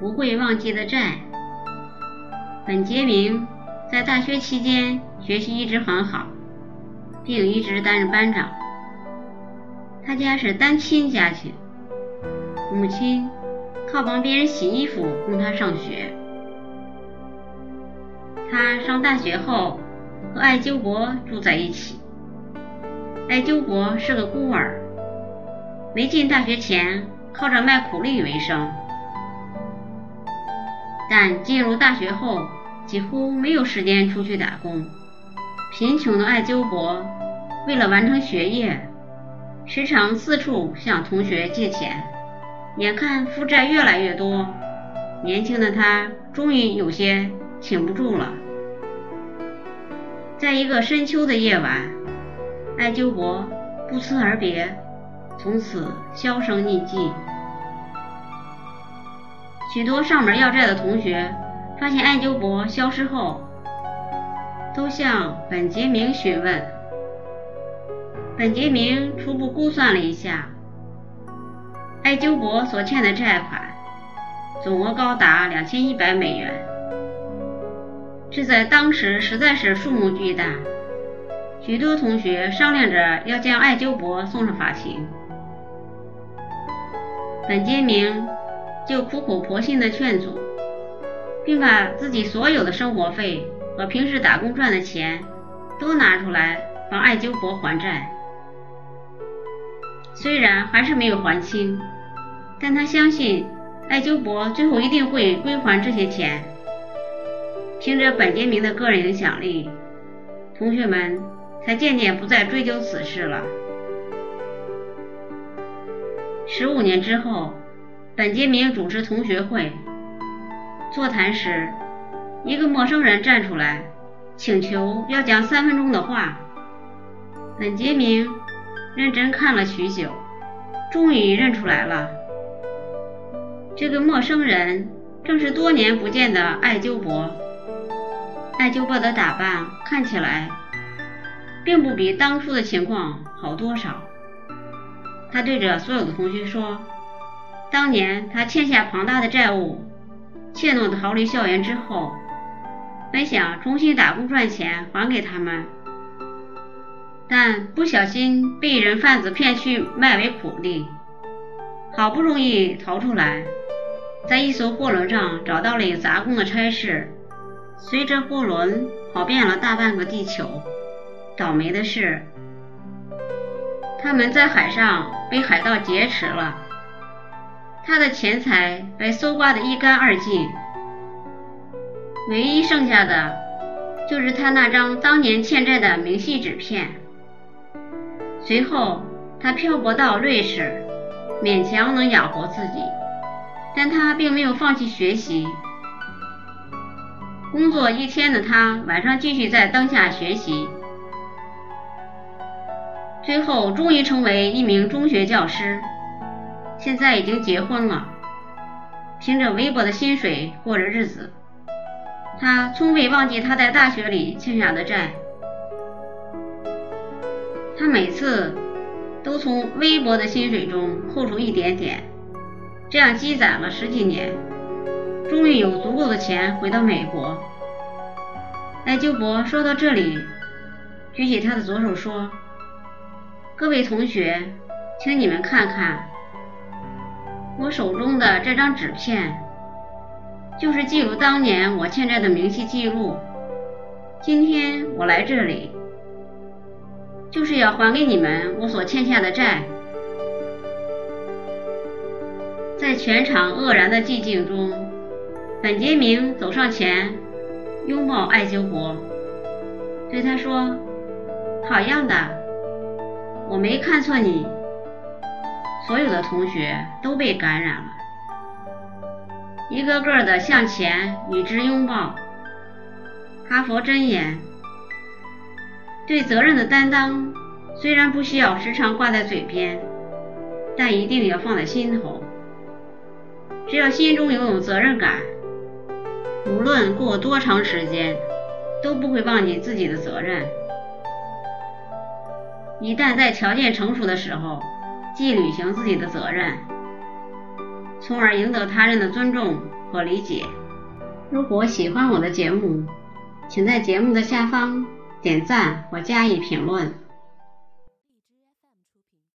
不会忘记的债。本杰明在大学期间学习一直很好，并一直担任班长。他家是单亲家庭，母亲靠帮别人洗衣服供他上学。他上大学后和艾灸博住在一起。艾灸博是个孤儿，没进大学前靠着卖苦力为生，但进入大学后几乎没有时间出去打工。贫穷的艾灸博为了完成学业，时常四处向同学借钱。眼看负债越来越多，年轻的他终于有些挺不住了。在一个深秋的夜晚。艾灸博不辞而别，从此销声匿迹。许多上门要债的同学发现艾灸博消失后，都向本杰明询问。本杰明初步估算了一下，艾灸博所欠的债款总额高达两千一百美元，这在当时实在是数目巨大。许多同学商量着要将艾灸博送上法庭，本杰明就苦口婆心的劝阻，并把自己所有的生活费和平时打工赚的钱都拿出来帮艾灸博还债。虽然还是没有还清，但他相信艾灸博最后一定会归还这些钱。凭着本杰明的个人影响力，同学们。才渐渐不再追究此事了。十五年之后，本杰明主持同学会座谈时，一个陌生人站出来，请求要讲三分钟的话。本杰明认真看了许久，终于认出来了。这个陌生人正是多年不见的艾灸博。艾灸博的打扮看起来。并不比当初的情况好多少。他对着所有的同学说：“当年他欠下庞大的债务，怯懦的逃离校园之后，本想重新打工赚钱还给他们，但不小心被人贩子骗去卖为苦力，好不容易逃出来，在一艘货轮上找到了杂工的差事，随着货轮跑遍了大半个地球。”倒霉的是，他们在海上被海盗劫持了，他的钱财被搜刮得一干二净，唯一剩下的就是他那张当年欠债的明细纸片。随后，他漂泊到瑞士，勉强能养活自己，但他并没有放弃学习。工作一天的他，晚上继续在灯下学习。最后，终于成为一名中学教师，现在已经结婚了，凭着微薄的薪水过着日子。他从未忘记他在大学里欠下的债，他每次都从微薄的薪水中扣除一点点，这样积攒了十几年，终于有足够的钱回到美国。艾鸠博说到这里，举起他的左手说。各位同学，请你们看看我手中的这张纸片，就是记录当年我欠债的明细记录。今天我来这里，就是要还给你们我所欠下的债。在全场愕然的寂静中，本杰明走上前，拥抱艾修博，对他说：“好样的！”我没看错你，所有的同学都被感染了，一个个的向前与之拥抱。哈佛箴言：对责任的担当虽然不需要时常挂在嘴边，但一定要放在心头。只要心中拥有责任感，无论过多长时间，都不会忘记自己的责任。一旦在条件成熟的时候，既履行自己的责任，从而赢得他人的尊重和理解。如果喜欢我的节目，请在节目的下方点赞或加以评论。